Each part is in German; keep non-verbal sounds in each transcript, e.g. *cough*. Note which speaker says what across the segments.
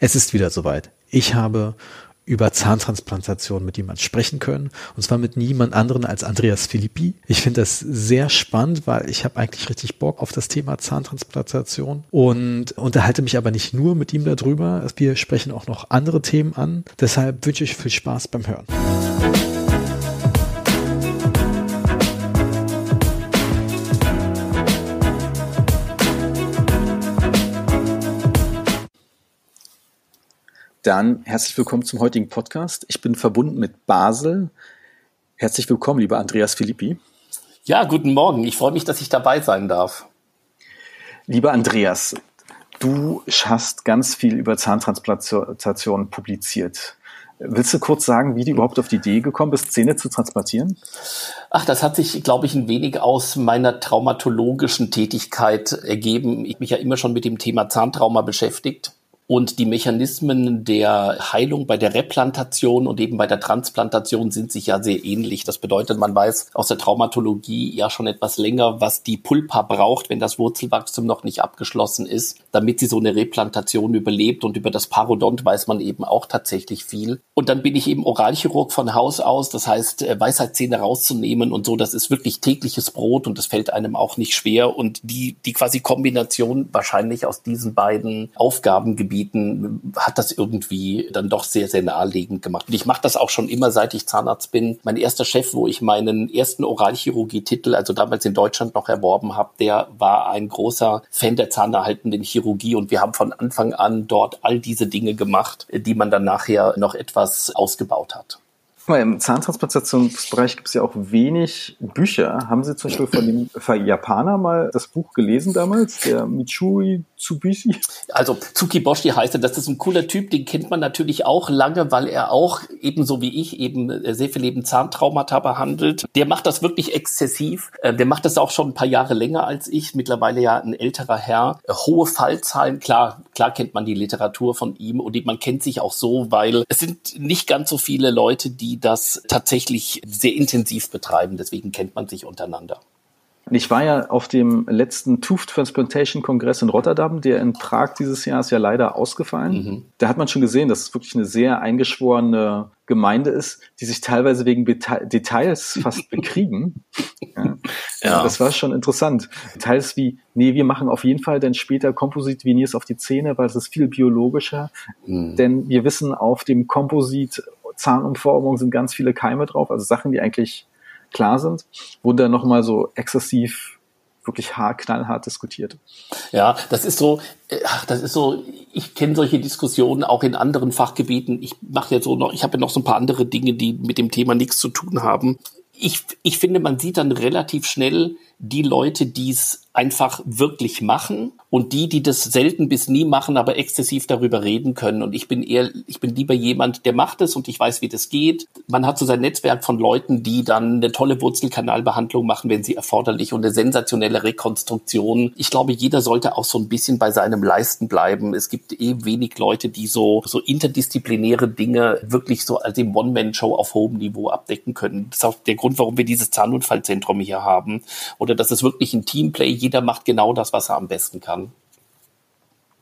Speaker 1: Es ist wieder soweit. Ich habe über Zahntransplantation mit jemand sprechen können. Und zwar mit niemand anderen als Andreas Filippi. Ich finde das sehr spannend, weil ich habe eigentlich richtig Bock auf das Thema Zahntransplantation und unterhalte mich aber nicht nur mit ihm darüber. Wir sprechen auch noch andere Themen an. Deshalb wünsche ich viel Spaß beim Hören. Dann herzlich willkommen zum heutigen Podcast. Ich bin verbunden mit Basel. Herzlich willkommen, lieber Andreas Filippi.
Speaker 2: Ja, guten Morgen. Ich freue mich, dass ich dabei sein darf.
Speaker 1: Lieber Andreas, du hast ganz viel über Zahntransplantation publiziert. Willst du kurz sagen, wie du überhaupt auf die Idee gekommen bist, Zähne zu transplantieren?
Speaker 2: Ach, das hat sich, glaube ich, ein wenig aus meiner traumatologischen Tätigkeit ergeben. Ich mich ja immer schon mit dem Thema Zahntrauma beschäftigt und die Mechanismen der Heilung bei der Replantation und eben bei der Transplantation sind sich ja sehr ähnlich. Das bedeutet, man weiß aus der Traumatologie ja schon etwas länger, was die Pulpa braucht, wenn das Wurzelwachstum noch nicht abgeschlossen ist, damit sie so eine Replantation überlebt. Und über das Parodont weiß man eben auch tatsächlich viel. Und dann bin ich eben Oralchirurg von Haus aus. Das heißt, äh, Weisheitszähne rauszunehmen und so, das ist wirklich tägliches Brot und das fällt einem auch nicht schwer. Und die, die quasi Kombination wahrscheinlich aus diesen beiden Aufgabengebieten anbieten, hat das irgendwie dann doch sehr, sehr naheliegend gemacht. Und ich mache das auch schon immer, seit ich Zahnarzt bin. Mein erster Chef, wo ich meinen ersten Oralchirurgie-Titel, also damals in Deutschland noch erworben habe, der war ein großer Fan der zahnerhaltenden Chirurgie und wir haben von Anfang an dort all diese Dinge gemacht, die man dann nachher noch etwas ausgebaut hat
Speaker 1: mal, im Zahntransplantationsbereich gibt es ja auch wenig Bücher. Haben Sie zum Beispiel von dem Japaner mal das Buch gelesen damals, der Michui Tsubishi?
Speaker 2: Also Tsukiboshi heißt er, das ist ein cooler Typ, den kennt man natürlich auch lange, weil er auch ebenso wie ich eben äh, sehr viel eben Zahntraumata behandelt. Der macht das wirklich exzessiv. Äh, der macht das auch schon ein paar Jahre länger als ich, mittlerweile ja ein älterer Herr. Äh, hohe Fallzahlen, klar, klar kennt man die Literatur von ihm und man kennt sich auch so, weil es sind nicht ganz so viele Leute, die das tatsächlich sehr intensiv betreiben. Deswegen kennt man sich untereinander.
Speaker 1: Ich war ja auf dem letzten Tooth Transplantation Kongress in Rotterdam, der in Prag dieses Jahr ist ja leider ausgefallen. Mhm. Da hat man schon gesehen, dass es wirklich eine sehr eingeschworene Gemeinde ist, die sich teilweise wegen Beta Details *laughs* fast bekriegen. ja. ja. Das war schon interessant. Details wie, nee, wir machen auf jeden Fall dann später Komposit-Veneers auf die Zähne, weil es ist viel biologischer. Mhm. Denn wir wissen, auf dem Komposit Zahnumformung sind ganz viele Keime drauf, also Sachen, die eigentlich klar sind, wurden dann nochmal so exzessiv wirklich hart, knallhart diskutiert.
Speaker 2: Ja, das ist so, äh, das ist so, ich kenne solche Diskussionen auch in anderen Fachgebieten. Ich mache ja so noch, ich habe ja noch so ein paar andere Dinge, die mit dem Thema nichts zu tun haben. Ich, ich finde, man sieht dann relativ schnell die Leute, die es einfach wirklich machen und die, die das selten bis nie machen, aber exzessiv darüber reden können. Und ich bin eher, ich bin lieber jemand, der macht es und ich weiß, wie das geht. Man hat so sein Netzwerk von Leuten, die dann eine tolle Wurzelkanalbehandlung machen, wenn sie erforderlich und eine sensationelle Rekonstruktion. Ich glaube, jeder sollte auch so ein bisschen bei seinem Leisten bleiben. Es gibt eh wenig Leute, die so, so interdisziplinäre Dinge wirklich so als im One-Man-Show auf hohem Niveau abdecken können. Das ist auch der Grund, warum wir dieses Zahnunfallzentrum hier haben. Oder dass es wirklich ein Teamplay jeder macht genau das, was er am besten kann.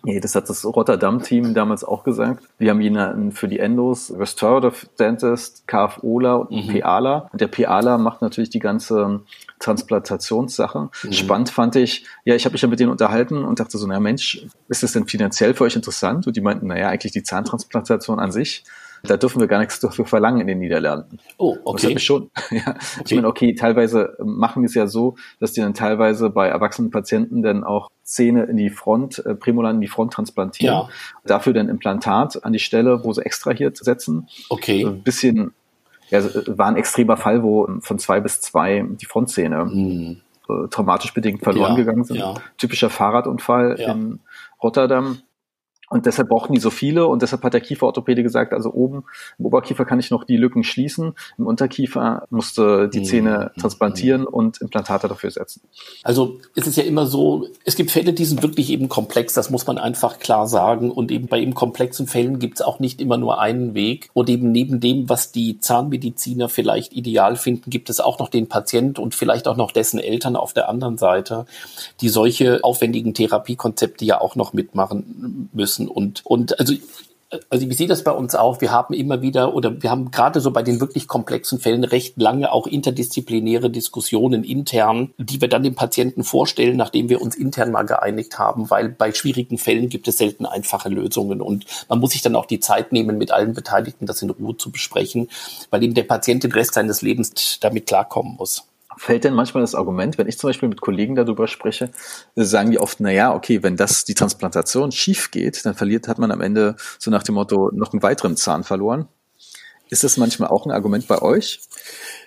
Speaker 1: Nee, das hat das Rotterdam-Team damals auch gesagt. Wir haben jemanden für die Endos, Restorative Dentist, KFOLA und mhm. PALA. Und der PALA macht natürlich die ganze Transplantationssache. Mhm. Spannend fand ich, ja, ich habe mich ja mit denen unterhalten und dachte so, na Mensch, ist das denn finanziell für euch interessant? Und die meinten, naja, eigentlich die Zahntransplantation an sich da dürfen wir gar nichts dafür verlangen in den Niederlanden.
Speaker 2: Oh, okay.
Speaker 1: Das schon. *laughs* ja. Okay. Ich meine, okay, teilweise machen wir es ja so, dass die dann teilweise bei erwachsenen Patienten dann auch Zähne in die Front, äh, Prämolaren in die Front transplantieren. Ja. Dafür dann Implantat an die Stelle, wo sie extrahiert setzen.
Speaker 2: Okay.
Speaker 1: ein bisschen, ja, war ein extremer Fall, wo von zwei bis zwei die Frontzähne mhm. äh, traumatisch bedingt verloren ja, gegangen sind. Ja. Typischer Fahrradunfall in Rotterdam. Und deshalb brauchen die so viele. Und deshalb hat der Kieferorthopäde gesagt, also oben im Oberkiefer kann ich noch die Lücken schließen, im Unterkiefer musste die Zähne mhm. transplantieren und Implantate dafür setzen.
Speaker 2: Also es ist ja immer so, es gibt Fälle, die sind wirklich eben komplex, das muss man einfach klar sagen. Und eben bei eben komplexen Fällen gibt es auch nicht immer nur einen Weg. Und eben neben dem, was die Zahnmediziner vielleicht ideal finden, gibt es auch noch den Patient und vielleicht auch noch dessen Eltern auf der anderen Seite, die solche aufwendigen Therapiekonzepte ja auch noch mitmachen müssen müssen. Und, und also also wie sieht das bei uns auch? Wir haben immer wieder oder wir haben gerade so bei den wirklich komplexen Fällen recht lange auch interdisziplinäre Diskussionen intern, die wir dann dem Patienten vorstellen, nachdem wir uns intern mal geeinigt haben, weil bei schwierigen Fällen gibt es selten einfache Lösungen und man muss sich dann auch die Zeit nehmen, mit allen Beteiligten das in Ruhe zu besprechen, weil eben der Patient den Rest seines Lebens damit klarkommen muss.
Speaker 1: Fällt denn manchmal das Argument, wenn ich zum Beispiel mit Kollegen darüber spreche, sagen die oft, na ja, okay, wenn das die Transplantation schief geht, dann verliert, hat man am Ende so nach dem Motto noch einen weiteren Zahn verloren. Ist das manchmal auch ein Argument bei euch?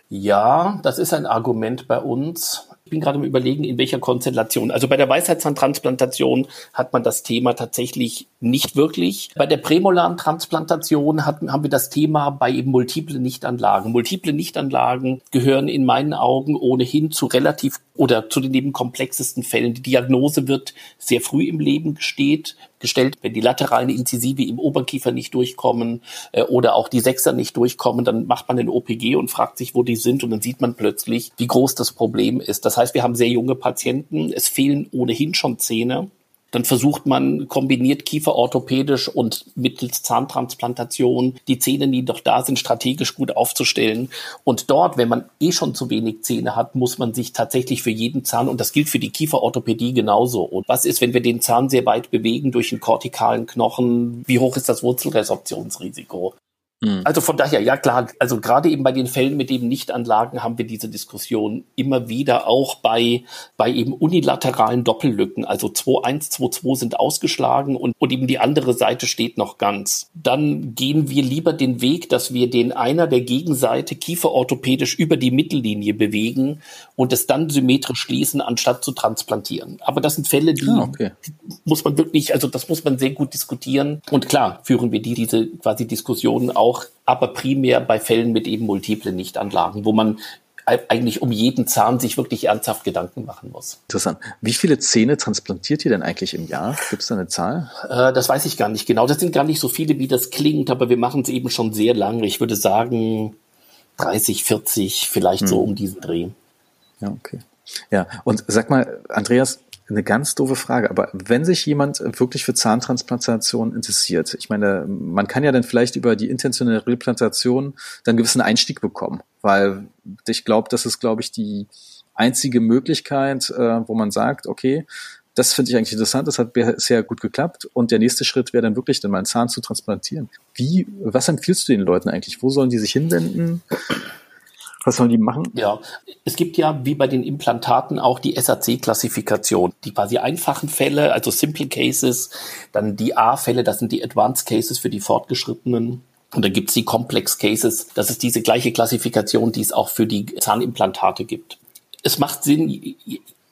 Speaker 2: Ja, das ist ein Argument bei uns bin gerade im Überlegen, in welcher Konstellation. Also bei der Weisheitszahntransplantation hat man das Thema tatsächlich nicht wirklich. Bei der prämolaren Transplantation haben wir das Thema bei eben multiple Nichtanlagen. Multiple Nichtanlagen gehören in meinen Augen ohnehin zu relativ oder zu den eben komplexesten Fällen. Die Diagnose wird sehr früh im Leben gesteht, gestellt, wenn die lateralen Inzisive im Oberkiefer nicht durchkommen äh, oder auch die Sechser nicht durchkommen, dann macht man den OPG und fragt sich, wo die sind und dann sieht man plötzlich, wie groß das Problem ist. Das heißt, wir haben sehr junge Patienten, es fehlen ohnehin schon Zähne dann versucht man kombiniert kieferorthopädisch und mittels Zahntransplantation die Zähne, die doch da sind, strategisch gut aufzustellen. Und dort, wenn man eh schon zu wenig Zähne hat, muss man sich tatsächlich für jeden Zahn, und das gilt für die Kieferorthopädie genauso. Und was ist, wenn wir den Zahn sehr weit bewegen durch einen kortikalen Knochen? Wie hoch ist das Wurzelresorptionsrisiko? Mhm. Also von daher, ja klar, also gerade eben bei den Fällen mit eben Nichtanlagen haben wir diese Diskussion immer wieder auch bei, bei eben unilateralen Doppellücken. Also 2-1, 2-2 sind ausgeschlagen und, und eben die andere Seite steht noch ganz. Dann gehen wir lieber den Weg, dass wir den einer der Gegenseite kieferorthopädisch über die Mittellinie bewegen und es dann symmetrisch schließen, anstatt zu transplantieren. Aber das sind Fälle, die, ah, okay. Muss man wirklich, also das muss man sehr gut diskutieren. Und klar führen wir die, diese quasi Diskussionen auch auch, aber primär bei Fällen mit eben multiplen Nichtanlagen, wo man eigentlich um jeden Zahn sich wirklich ernsthaft Gedanken machen muss.
Speaker 1: Interessant. Wie viele Zähne transplantiert ihr denn eigentlich im Jahr? Gibt es da eine Zahl?
Speaker 2: Äh, das weiß ich gar nicht genau. Das sind gar nicht so viele, wie das klingt, aber wir machen es eben schon sehr lange. Ich würde sagen 30, 40, vielleicht hm. so um diesen Dreh.
Speaker 1: Ja, okay. Ja, und sag mal, Andreas, eine ganz doofe Frage, aber wenn sich jemand wirklich für Zahntransplantation interessiert, ich meine, man kann ja dann vielleicht über die intentionelle Replantation dann einen gewissen Einstieg bekommen, weil ich glaube, das ist, glaube ich, die einzige Möglichkeit, äh, wo man sagt, okay, das finde ich eigentlich interessant, das hat bisher gut geklappt und der nächste Schritt wäre dann wirklich dann mal einen Zahn zu transplantieren. Wie, was empfiehlst du den Leuten eigentlich? Wo sollen die sich hinwenden? Was sollen die machen?
Speaker 2: Ja, es gibt ja wie bei den Implantaten auch die SAC-Klassifikation. Die quasi einfachen Fälle, also Simple Cases, dann die A-Fälle, das sind die Advanced Cases für die Fortgeschrittenen. Und dann gibt's die Complex Cases. Das ist diese gleiche Klassifikation, die es auch für die Zahnimplantate gibt. Es macht Sinn,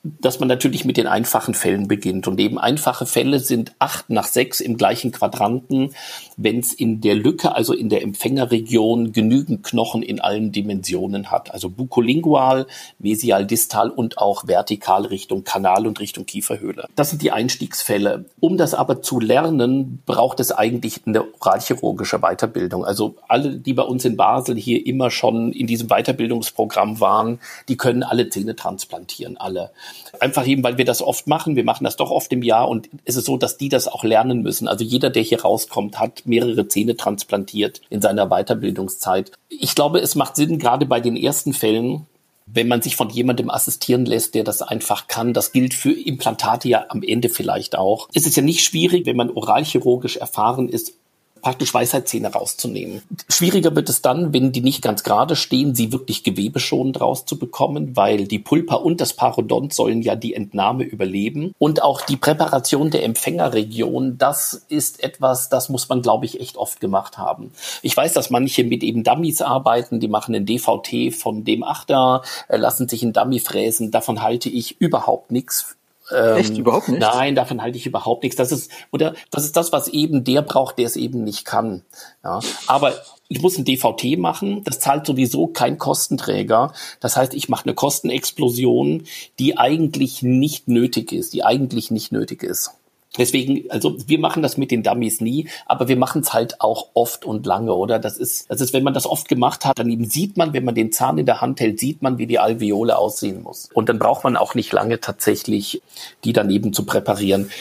Speaker 2: dass man natürlich mit den einfachen Fällen beginnt. Und eben einfache Fälle sind acht nach sechs im gleichen Quadranten, wenn es in der Lücke, also in der Empfängerregion, genügend Knochen in allen Dimensionen hat. Also bucolingual, mesial distal und auch vertikal Richtung Kanal und Richtung Kieferhöhle. Das sind die Einstiegsfälle. Um das aber zu lernen, braucht es eigentlich eine oralchirurgische Weiterbildung. Also alle, die bei uns in Basel hier immer schon in diesem Weiterbildungsprogramm waren, die können alle Zähne transplantieren, alle. Einfach eben, weil wir das oft machen. Wir machen das doch oft im Jahr und es ist so, dass die das auch lernen müssen. Also jeder, der hier rauskommt, hat mehrere Zähne transplantiert in seiner Weiterbildungszeit. Ich glaube, es macht Sinn, gerade bei den ersten Fällen, wenn man sich von jemandem assistieren lässt, der das einfach kann. Das gilt für Implantate ja am Ende vielleicht auch. Es ist ja nicht schwierig, wenn man oralchirurgisch erfahren ist, praktisch Weisheitszähne rauszunehmen. Schwieriger wird es dann, wenn die nicht ganz gerade stehen, sie wirklich gewebeschonend rauszubekommen, weil die Pulpa und das Parodont sollen ja die Entnahme überleben. Und auch die Präparation der Empfängerregion, das ist etwas, das muss man, glaube ich, echt oft gemacht haben. Ich weiß, dass manche mit eben Dummies arbeiten, die machen einen DVT von dem Achter, äh, lassen sich einen Dummy fräsen. Davon halte ich überhaupt nichts
Speaker 1: ähm, Echt überhaupt nicht?
Speaker 2: Nein, davon halte ich überhaupt nichts. Das ist oder das ist das, was eben der braucht, der es eben nicht kann. Ja, aber ich muss ein DVT machen. Das zahlt sowieso kein Kostenträger. Das heißt, ich mache eine Kostenexplosion, die eigentlich nicht nötig ist, die eigentlich nicht nötig ist. Deswegen, also wir machen das mit den Dummies nie, aber wir machen es halt auch oft und lange, oder? Das ist, das ist, wenn man das oft gemacht hat, dann eben sieht man, wenn man den Zahn in der Hand hält, sieht man, wie die Alveole aussehen muss. Und dann braucht man auch nicht lange tatsächlich, die daneben zu präparieren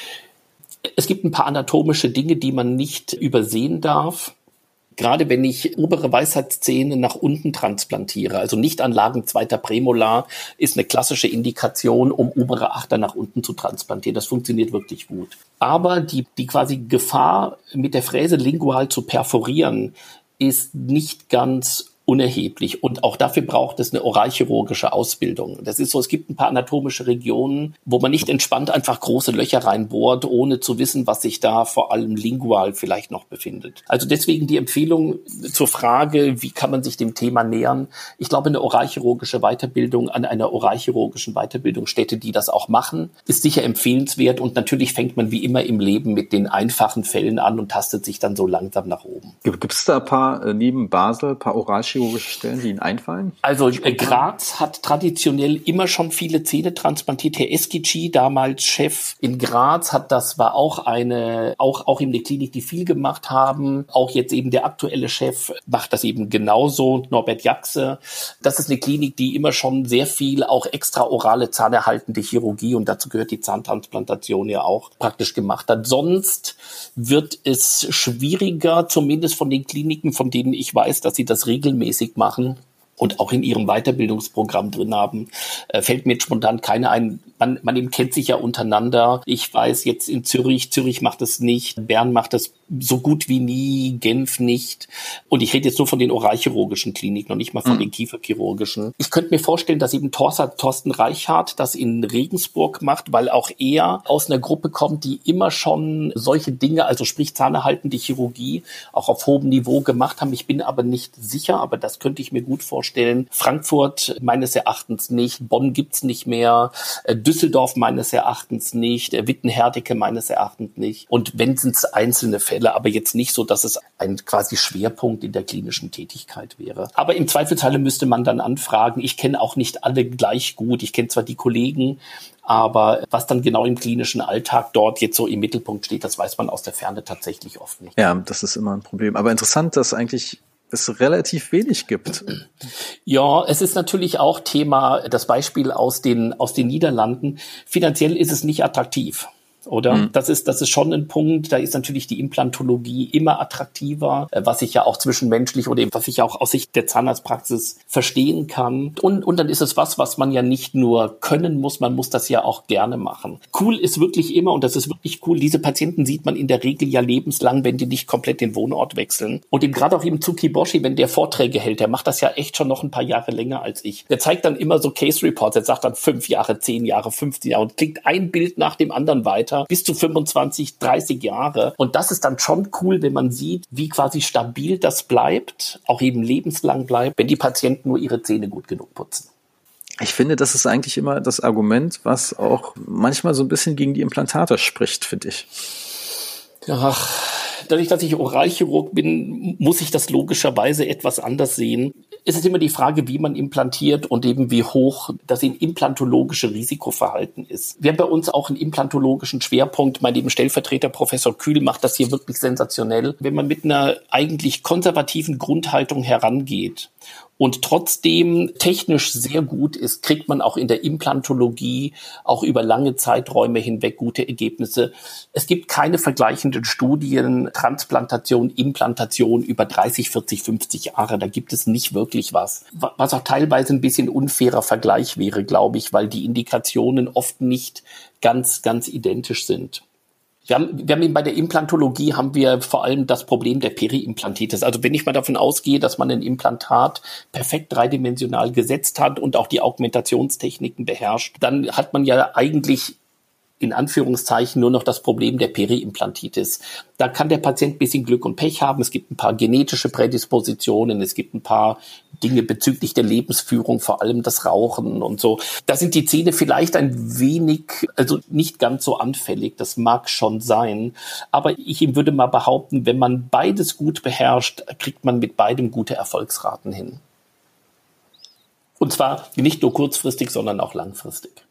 Speaker 2: Es gibt ein paar anatomische Dinge, die man nicht übersehen darf. Gerade wenn ich obere Weisheitszähne nach unten transplantiere, also nicht Anlagen zweiter Prämolar, ist eine klassische Indikation, um obere Achter nach unten zu transplantieren. Das funktioniert wirklich gut. Aber die, die quasi Gefahr, mit der Fräse lingual zu perforieren, ist nicht ganz unerheblich. Und auch dafür braucht es eine oralchirurgische Ausbildung. Das ist so, es gibt ein paar anatomische Regionen, wo man nicht entspannt einfach große Löcher reinbohrt, ohne zu wissen, was sich da vor allem lingual vielleicht noch befindet. Also deswegen die Empfehlung zur Frage, wie kann man sich dem Thema nähern? Ich glaube, eine oralchirurgische Weiterbildung an einer oralchirurgischen Weiterbildungsstätte, die das auch machen, ist sicher empfehlenswert. Und natürlich fängt man wie immer im Leben mit den einfachen Fällen an und tastet sich dann so langsam nach oben.
Speaker 1: Gibt es da ein paar, äh, neben Basel, ein paar oralchirurgische chirurgische Stellen, die Ihnen einfallen?
Speaker 2: Also äh, Graz hat traditionell immer schon viele Zähne transplantiert. Herr Eskici, damals Chef in Graz, hat das war auch eine, auch, auch in der Klinik, die viel gemacht haben. Auch jetzt eben der aktuelle Chef macht das eben genauso, Norbert Jaxe. Das ist eine Klinik, die immer schon sehr viel auch extraorale zahnerhaltende Chirurgie und dazu gehört die Zahntransplantation ja auch praktisch gemacht hat. Sonst wird es schwieriger, zumindest von den Kliniken, von denen ich weiß, dass sie das regelmäßig regelmäßig machen und auch in ihrem Weiterbildungsprogramm drin haben, äh, fällt mir spontan keine ein. Man, man eben kennt sich ja untereinander. Ich weiß jetzt in Zürich, Zürich macht es nicht, Bern macht es so gut wie nie, Genf nicht. Und ich rede jetzt nur von den oralchirurgischen Kliniken und nicht mal von mhm. den kieferchirurgischen. Ich könnte mir vorstellen, dass eben Thorsten Reichhardt das in Regensburg macht, weil auch er aus einer Gruppe kommt, die immer schon solche Dinge, also sprich zahnerhaltende Chirurgie, auch auf hohem Niveau gemacht haben. Ich bin aber nicht sicher, aber das könnte ich mir gut vorstellen. Frankfurt meines Erachtens nicht, Bonn gibt's nicht mehr, äh, Düsseldorf meines Erachtens nicht, äh, Wittenherdecke meines Erachtens nicht. Und wenn es einzelne Fälle Fälle, aber jetzt nicht so, dass es ein quasi Schwerpunkt in der klinischen Tätigkeit wäre. Aber im Zweifelsfalle müsste man dann anfragen. Ich kenne auch nicht alle gleich gut. Ich kenne zwar die Kollegen, aber was dann genau im klinischen Alltag dort jetzt so im Mittelpunkt steht, das weiß man aus der Ferne tatsächlich oft nicht.
Speaker 1: Ja, das ist immer ein Problem. Aber interessant, dass eigentlich es relativ wenig gibt.
Speaker 2: Ja, es ist natürlich auch Thema, das Beispiel aus den, aus den Niederlanden. Finanziell ist es nicht attraktiv oder? Mhm. Das ist, das ist schon ein Punkt. Da ist natürlich die Implantologie immer attraktiver, äh, was ich ja auch zwischenmenschlich oder eben, was ich auch aus Sicht der Zahnarztpraxis verstehen kann. Und, und dann ist es was, was man ja nicht nur können muss, man muss das ja auch gerne machen. Cool ist wirklich immer, und das ist wirklich cool, diese Patienten sieht man in der Regel ja lebenslang, wenn die nicht komplett den Wohnort wechseln. Und eben gerade auch eben Tsukiboshi, wenn der Vorträge hält, der macht das ja echt schon noch ein paar Jahre länger als ich. Der zeigt dann immer so Case Reports, er sagt dann fünf Jahre, zehn Jahre, 15 Jahre und klickt ein Bild nach dem anderen weiter weiter, bis zu 25, 30 Jahre. Und das ist dann schon cool, wenn man sieht, wie quasi stabil das bleibt, auch eben lebenslang bleibt, wenn die Patienten nur ihre Zähne gut genug putzen.
Speaker 1: Ich finde, das ist eigentlich immer das Argument, was auch manchmal so ein bisschen gegen die Implantate spricht, finde ich.
Speaker 2: Ach, dadurch, dass ich Oralchirurg bin, muss ich das logischerweise etwas anders sehen ist es immer die Frage, wie man implantiert und eben wie hoch das implantologische Risikoverhalten ist. Wir haben bei uns auch einen implantologischen Schwerpunkt. Mein lieben Stellvertreter Professor Kühl macht das hier wirklich sensationell. Wenn man mit einer eigentlich konservativen Grundhaltung herangeht und trotzdem technisch sehr gut ist, kriegt man auch in der Implantologie auch über lange Zeiträume hinweg gute Ergebnisse. Es gibt keine vergleichenden Studien, Transplantation, Implantation über 30, 40, 50 Jahre. Da gibt es nicht wirklich was. Was auch teilweise ein bisschen unfairer Vergleich wäre, glaube ich, weil die Indikationen oft nicht ganz, ganz identisch sind. Wir haben, wir haben eben bei der Implantologie haben wir vor allem das Problem der Periimplantitis. Also wenn ich mal davon ausgehe, dass man ein Implantat perfekt dreidimensional gesetzt hat und auch die Augmentationstechniken beherrscht, dann hat man ja eigentlich in Anführungszeichen nur noch das Problem der Periimplantitis. Da kann der Patient ein bisschen Glück und Pech haben. Es gibt ein paar genetische Prädispositionen, es gibt ein paar Dinge bezüglich der Lebensführung, vor allem das Rauchen und so. Da sind die Zähne vielleicht ein wenig, also nicht ganz so anfällig. Das mag schon sein. Aber ich würde mal behaupten, wenn man beides gut beherrscht, kriegt man mit beidem gute Erfolgsraten hin. Und zwar nicht nur kurzfristig, sondern auch langfristig.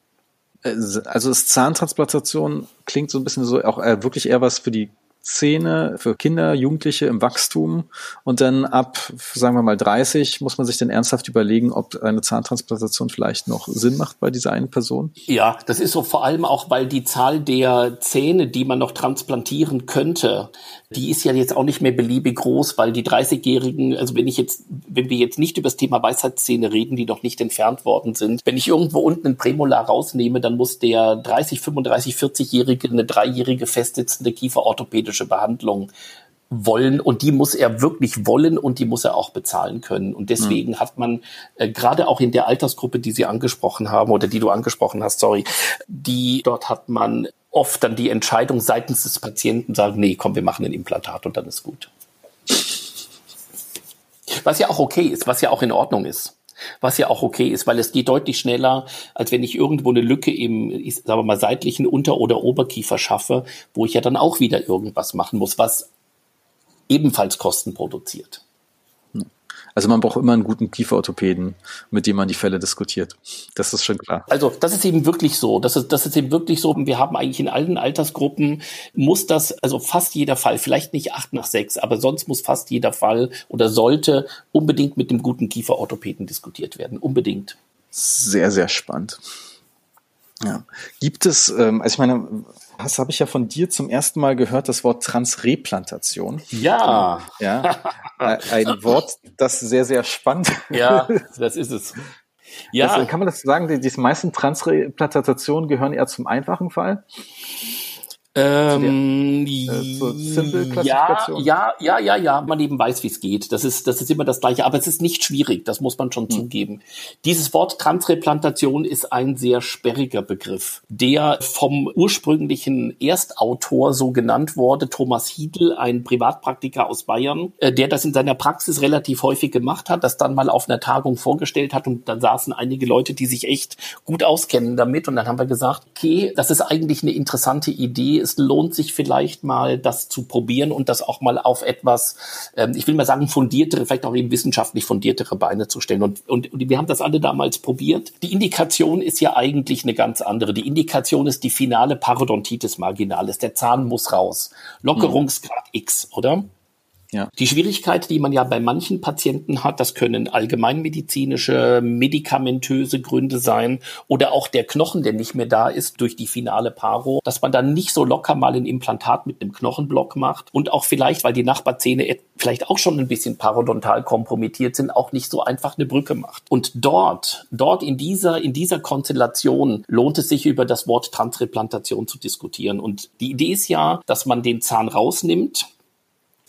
Speaker 1: Äh, also das Zahntransplantation klingt so ein bisschen so auch äh, wirklich eher was für die Zähne für Kinder, Jugendliche im Wachstum und dann ab, sagen wir mal 30, muss man sich dann ernsthaft überlegen, ob eine Zahntransplantation vielleicht noch Sinn macht bei dieser einen Person?
Speaker 2: Ja, das ist so vor allem auch, weil die Zahl der Zähne, die man noch transplantieren könnte, die ist ja jetzt auch nicht mehr beliebig groß, weil die 30-Jährigen, also wenn ich jetzt, wenn wir jetzt nicht über das Thema Weisheitszähne reden, die noch nicht entfernt worden sind, wenn ich irgendwo unten ein Prämolar rausnehme, dann muss der 30, 35, 40-Jährige eine dreijährige festsitzende kieferorthopädische Behandlung wollen und die muss er wirklich wollen und die muss er auch bezahlen können. Und deswegen mhm. hat man äh, gerade auch in der Altersgruppe, die Sie angesprochen haben oder die du angesprochen hast, sorry, die dort hat man oft dann die Entscheidung seitens des Patienten sagen, nee, komm, wir machen ein Implantat und dann ist gut. Was ja auch okay ist, was ja auch in Ordnung ist. Was ja auch okay ist, weil es geht deutlich schneller, als wenn ich irgendwo eine Lücke im, ich sage mal, seitlichen Unter- oder Oberkiefer schaffe, wo ich ja dann auch wieder irgendwas machen muss, was ebenfalls Kosten produziert.
Speaker 1: Also man braucht immer einen guten Kieferorthopäden, mit dem man die Fälle diskutiert. Das ist schon klar.
Speaker 2: Also das ist eben wirklich so. Das ist, das ist eben wirklich so. Wir haben eigentlich in allen Altersgruppen muss das, also fast jeder Fall, vielleicht nicht acht nach sechs, aber sonst muss fast jeder Fall oder sollte unbedingt mit dem guten Kieferorthopäden diskutiert werden. Unbedingt.
Speaker 1: Sehr, sehr spannend. Ja. Gibt es, ähm, also ich meine, das habe ich ja von dir zum ersten Mal gehört, das Wort Transreplantation.
Speaker 2: Ja.
Speaker 1: Ja. Ein Wort, das sehr, sehr spannend *laughs* ist.
Speaker 2: Ja, das ist es.
Speaker 1: Ja. Das, kann man das sagen, die, die meisten Transreplantationen gehören eher zum einfachen Fall?
Speaker 2: Ähm, äh, ja, ja, ja, ja, ja, man eben weiß, wie es geht. Das ist, das ist immer das Gleiche, aber es ist nicht schwierig, das muss man schon hm. zugeben. Dieses Wort Transreplantation ist ein sehr sperriger Begriff, der vom ursprünglichen Erstautor so genannt wurde, Thomas Hiedl, ein Privatpraktiker aus Bayern, äh, der das in seiner Praxis relativ häufig gemacht hat, das dann mal auf einer Tagung vorgestellt hat und dann saßen einige Leute, die sich echt gut auskennen damit und dann haben wir gesagt, okay, das ist eigentlich eine interessante Idee, es lohnt sich vielleicht mal, das zu probieren und das auch mal auf etwas, ähm, ich will mal sagen, fundiertere, vielleicht auch eben wissenschaftlich fundiertere Beine zu stellen. Und, und, und wir haben das alle damals probiert. Die Indikation ist ja eigentlich eine ganz andere. Die Indikation ist die finale Parodontitis marginalis. Der Zahn muss raus. Lockerungsgrad X, oder? Ja. Die Schwierigkeit, die man ja bei manchen Patienten hat, das können allgemeinmedizinische, medikamentöse Gründe sein oder auch der Knochen, der nicht mehr da ist durch die finale Paro, dass man dann nicht so locker mal ein Implantat mit einem Knochenblock macht und auch vielleicht, weil die Nachbarzähne vielleicht auch schon ein bisschen parodontal kompromittiert sind, auch nicht so einfach eine Brücke macht. Und dort, dort in dieser, in dieser Konstellation lohnt es sich über das Wort Transreplantation zu diskutieren. Und die Idee ist ja, dass man den Zahn rausnimmt,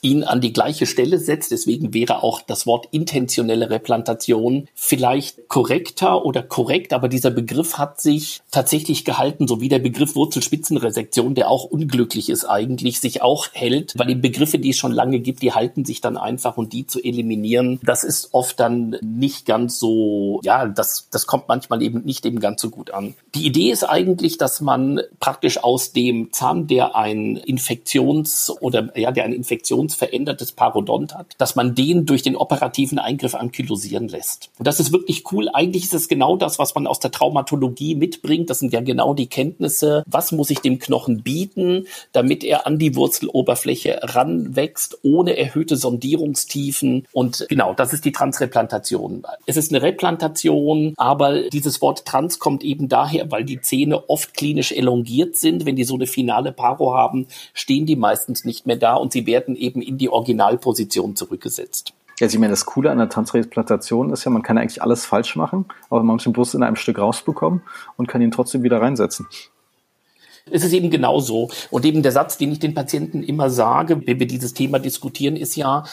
Speaker 2: ihn an die gleiche Stelle setzt. Deswegen wäre auch das Wort intentionelle Replantation vielleicht korrekter oder korrekt, aber dieser Begriff hat sich tatsächlich gehalten, so wie der Begriff Wurzelspitzenresektion, der auch unglücklich ist eigentlich, sich auch hält, weil die Begriffe, die es schon lange gibt, die halten sich dann einfach und die zu eliminieren, das ist oft dann nicht ganz so, ja, das, das kommt manchmal eben nicht eben ganz so gut an. Die Idee ist eigentlich, dass man praktisch aus dem Zahn, der ein Infektions- oder ja, der ein Infektions verändertes Parodont hat, dass man den durch den operativen Eingriff ankylosieren lässt. Und das ist wirklich cool. Eigentlich ist es genau das, was man aus der Traumatologie mitbringt. Das sind ja genau die Kenntnisse. Was muss ich dem Knochen bieten, damit er an die Wurzeloberfläche ranwächst, ohne erhöhte Sondierungstiefen? Und genau, das ist die Transreplantation. Es ist eine Replantation, aber dieses Wort trans kommt eben daher, weil die Zähne oft klinisch elongiert sind. Wenn die so eine finale Paro haben, stehen die meistens nicht mehr da und sie werden eben eben in die Originalposition zurückgesetzt.
Speaker 1: Ja, also ich meine, das Coole an der Transplantation ist ja, man kann eigentlich alles falsch machen, aber man muss den Brust in einem Stück rausbekommen und kann ihn trotzdem wieder reinsetzen.
Speaker 2: Es ist eben genauso. Und eben der Satz, den ich den Patienten immer sage, wenn wir dieses Thema diskutieren, ist ja,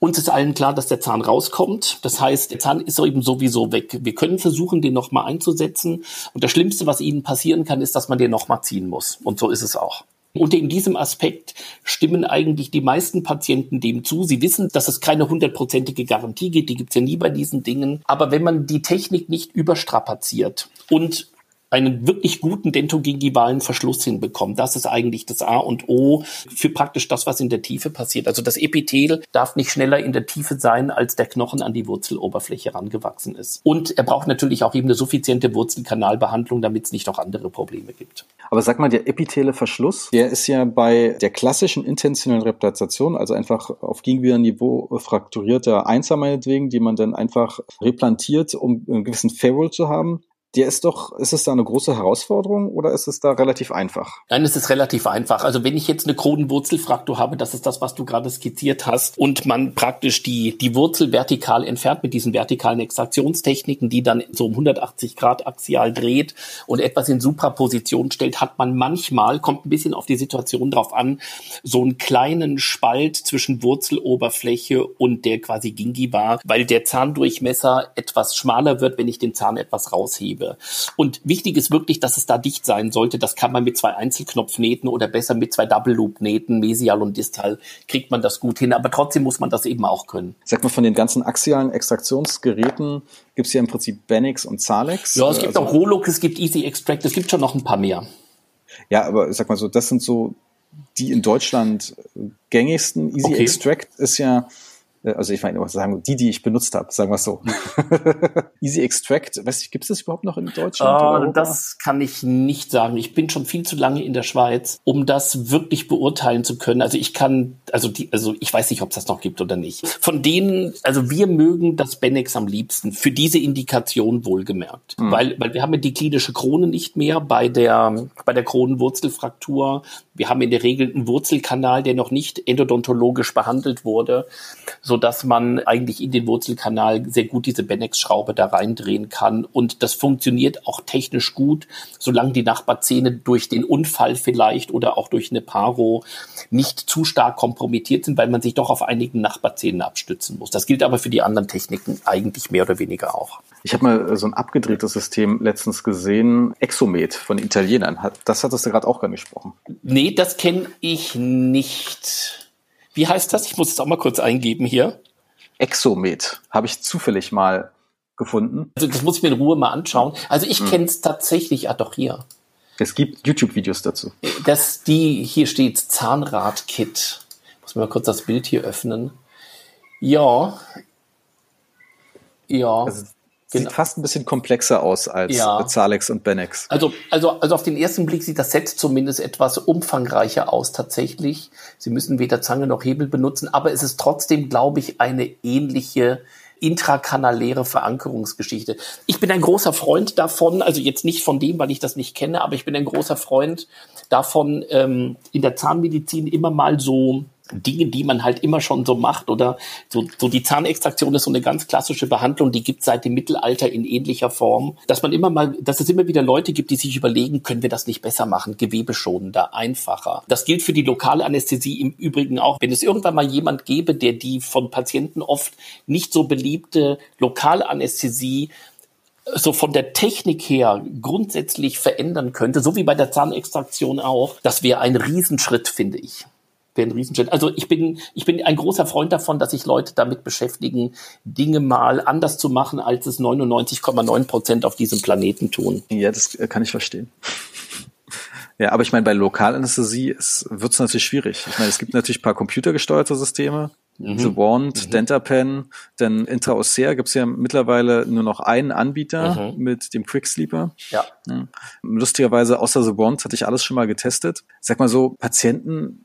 Speaker 2: uns ist allen klar, dass der Zahn rauskommt. Das heißt, der Zahn ist eben sowieso weg. Wir können versuchen, den nochmal einzusetzen. Und das Schlimmste, was Ihnen passieren kann, ist, dass man den nochmal ziehen muss. Und so ist es auch. Und in diesem Aspekt stimmen eigentlich die meisten Patienten dem zu. Sie wissen, dass es keine hundertprozentige Garantie gibt, die gibt's ja nie bei diesen Dingen. Aber wenn man die Technik nicht überstrapaziert und einen wirklich guten dentogingivalen Verschluss hinbekommt. Das ist eigentlich das A und O für praktisch das, was in der Tiefe passiert. Also das Epithel darf nicht schneller in der Tiefe sein, als der Knochen an die Wurzeloberfläche rangewachsen ist. Und er braucht natürlich auch eben eine suffiziente Wurzelkanalbehandlung, damit es nicht noch andere Probleme gibt.
Speaker 1: Aber sag mal, der epithele Verschluss, der ist ja bei der klassischen intentionellen Replantation, also einfach auf Gingiva-Niveau frakturierter Einser meinetwegen, die man dann einfach replantiert, um einen gewissen Ferrule zu haben, der ist doch, ist es da eine große Herausforderung oder ist es da relativ einfach?
Speaker 2: Nein, es ist relativ einfach. Also wenn ich jetzt eine Kronenwurzelfraktur habe, das ist das, was du gerade skizziert hast, und man praktisch die, die Wurzel vertikal entfernt mit diesen vertikalen Extraktionstechniken, die dann so um 180 Grad axial dreht und etwas in Supraposition stellt, hat man manchmal, kommt ein bisschen auf die Situation drauf an, so einen kleinen Spalt zwischen Wurzeloberfläche und der quasi Gingiva, weil der Zahndurchmesser etwas schmaler wird, wenn ich den Zahn etwas raushebe. Gewebe. Und wichtig ist wirklich, dass es da dicht sein sollte. Das kann man mit zwei Einzelknopfnähten oder besser mit zwei Double Loop Nähten, mesial und distal, kriegt man das gut hin. Aber trotzdem muss man das eben auch können.
Speaker 1: Sag mal, von den ganzen axialen Extraktionsgeräten gibt es ja im Prinzip Benix und Zalex.
Speaker 2: Ja, es gibt also, auch Rolok, es gibt Easy Extract, es gibt schon noch ein paar mehr.
Speaker 1: Ja, aber sag mal so, das sind so die in Deutschland gängigsten. Easy okay. Extract ist ja also ich meine, sagen, die, die ich benutzt habe, sagen wir es so. *laughs* Easy Extract, weiß ich, gibt es das überhaupt noch in Deutschland?
Speaker 2: Uh, das kann ich nicht sagen. Ich bin schon viel zu lange in der Schweiz, um das wirklich beurteilen zu können. Also ich kann, also die, also ich weiß nicht, ob es das noch gibt oder nicht. Von denen, also wir mögen das Benex am liebsten, für diese Indikation wohlgemerkt. Mhm. Weil, weil wir haben ja die klinische Krone nicht mehr bei der, bei der Kronenwurzelfraktur. Wir haben in der Regel einen Wurzelkanal, der noch nicht endodontologisch behandelt wurde so dass man eigentlich in den Wurzelkanal sehr gut diese Benex-Schraube da reindrehen kann. Und das funktioniert auch technisch gut, solange die Nachbarzähne durch den Unfall vielleicht oder auch durch eine Paro nicht zu stark kompromittiert sind, weil man sich doch auf einigen Nachbarzähnen abstützen muss. Das gilt aber für die anderen Techniken eigentlich mehr oder weniger auch.
Speaker 1: Ich habe mal so ein abgedrehtes System letztens gesehen, Exomet von Italienern. Das hattest du gerade auch angesprochen.
Speaker 2: Nee, das kenne ich nicht. Wie heißt das? Ich muss es auch mal kurz eingeben hier.
Speaker 1: Exomet habe ich zufällig mal gefunden.
Speaker 2: Also das muss ich mir in Ruhe mal anschauen. Also ich hm. kenne es tatsächlich, ah doch hier.
Speaker 1: Es gibt YouTube-Videos dazu.
Speaker 2: Das, die, hier steht Zahnrad-Kit. Muss mir mal kurz das Bild hier öffnen. Ja.
Speaker 1: Ja. Also Sieht genau. fast ein bisschen komplexer aus als ja. Zalex und Benex.
Speaker 2: Also, also, also auf den ersten Blick sieht das Set zumindest etwas umfangreicher aus tatsächlich. Sie müssen weder Zange noch Hebel benutzen, aber es ist trotzdem, glaube ich, eine ähnliche intrakanaläre Verankerungsgeschichte. Ich bin ein großer Freund davon, also jetzt nicht von dem, weil ich das nicht kenne, aber ich bin ein großer Freund davon, ähm, in der Zahnmedizin immer mal so Dinge, die man halt immer schon so macht oder so, so die Zahnextraktion ist so eine ganz klassische Behandlung, die gibt seit dem Mittelalter in ähnlicher Form, dass man immer mal, dass es immer wieder Leute gibt, die sich überlegen, können wir das nicht besser machen, gewebeschonender, einfacher. Das gilt für die lokale Anästhesie im Übrigen auch. Wenn es irgendwann mal jemand gäbe, der die von Patienten oft nicht so beliebte Lokalanästhesie so von der Technik her grundsätzlich verändern könnte, so wie bei der Zahnextraktion auch, das wäre ein Riesenschritt, finde ich ein Riesenschritt. Also ich bin, ich bin ein großer Freund davon, dass sich Leute damit beschäftigen, Dinge mal anders zu machen, als es 99,9 Prozent auf diesem Planeten tun.
Speaker 1: Ja, das kann ich verstehen. Ja, aber ich meine, bei Lokalanästhesie wird es natürlich schwierig. Ich meine, es gibt natürlich ein paar computergesteuerte Systeme. Mhm. The Wand, mhm. DentaPen, denn Intraossea gibt es ja mittlerweile nur noch einen Anbieter mhm. mit dem Quicksleeper.
Speaker 2: Ja.
Speaker 1: ja. Lustigerweise, außer The Wand hatte ich alles schon mal getestet. Sag mal so, Patienten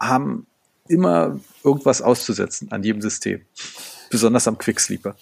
Speaker 1: haben immer irgendwas auszusetzen an jedem System besonders am Quicksleeper.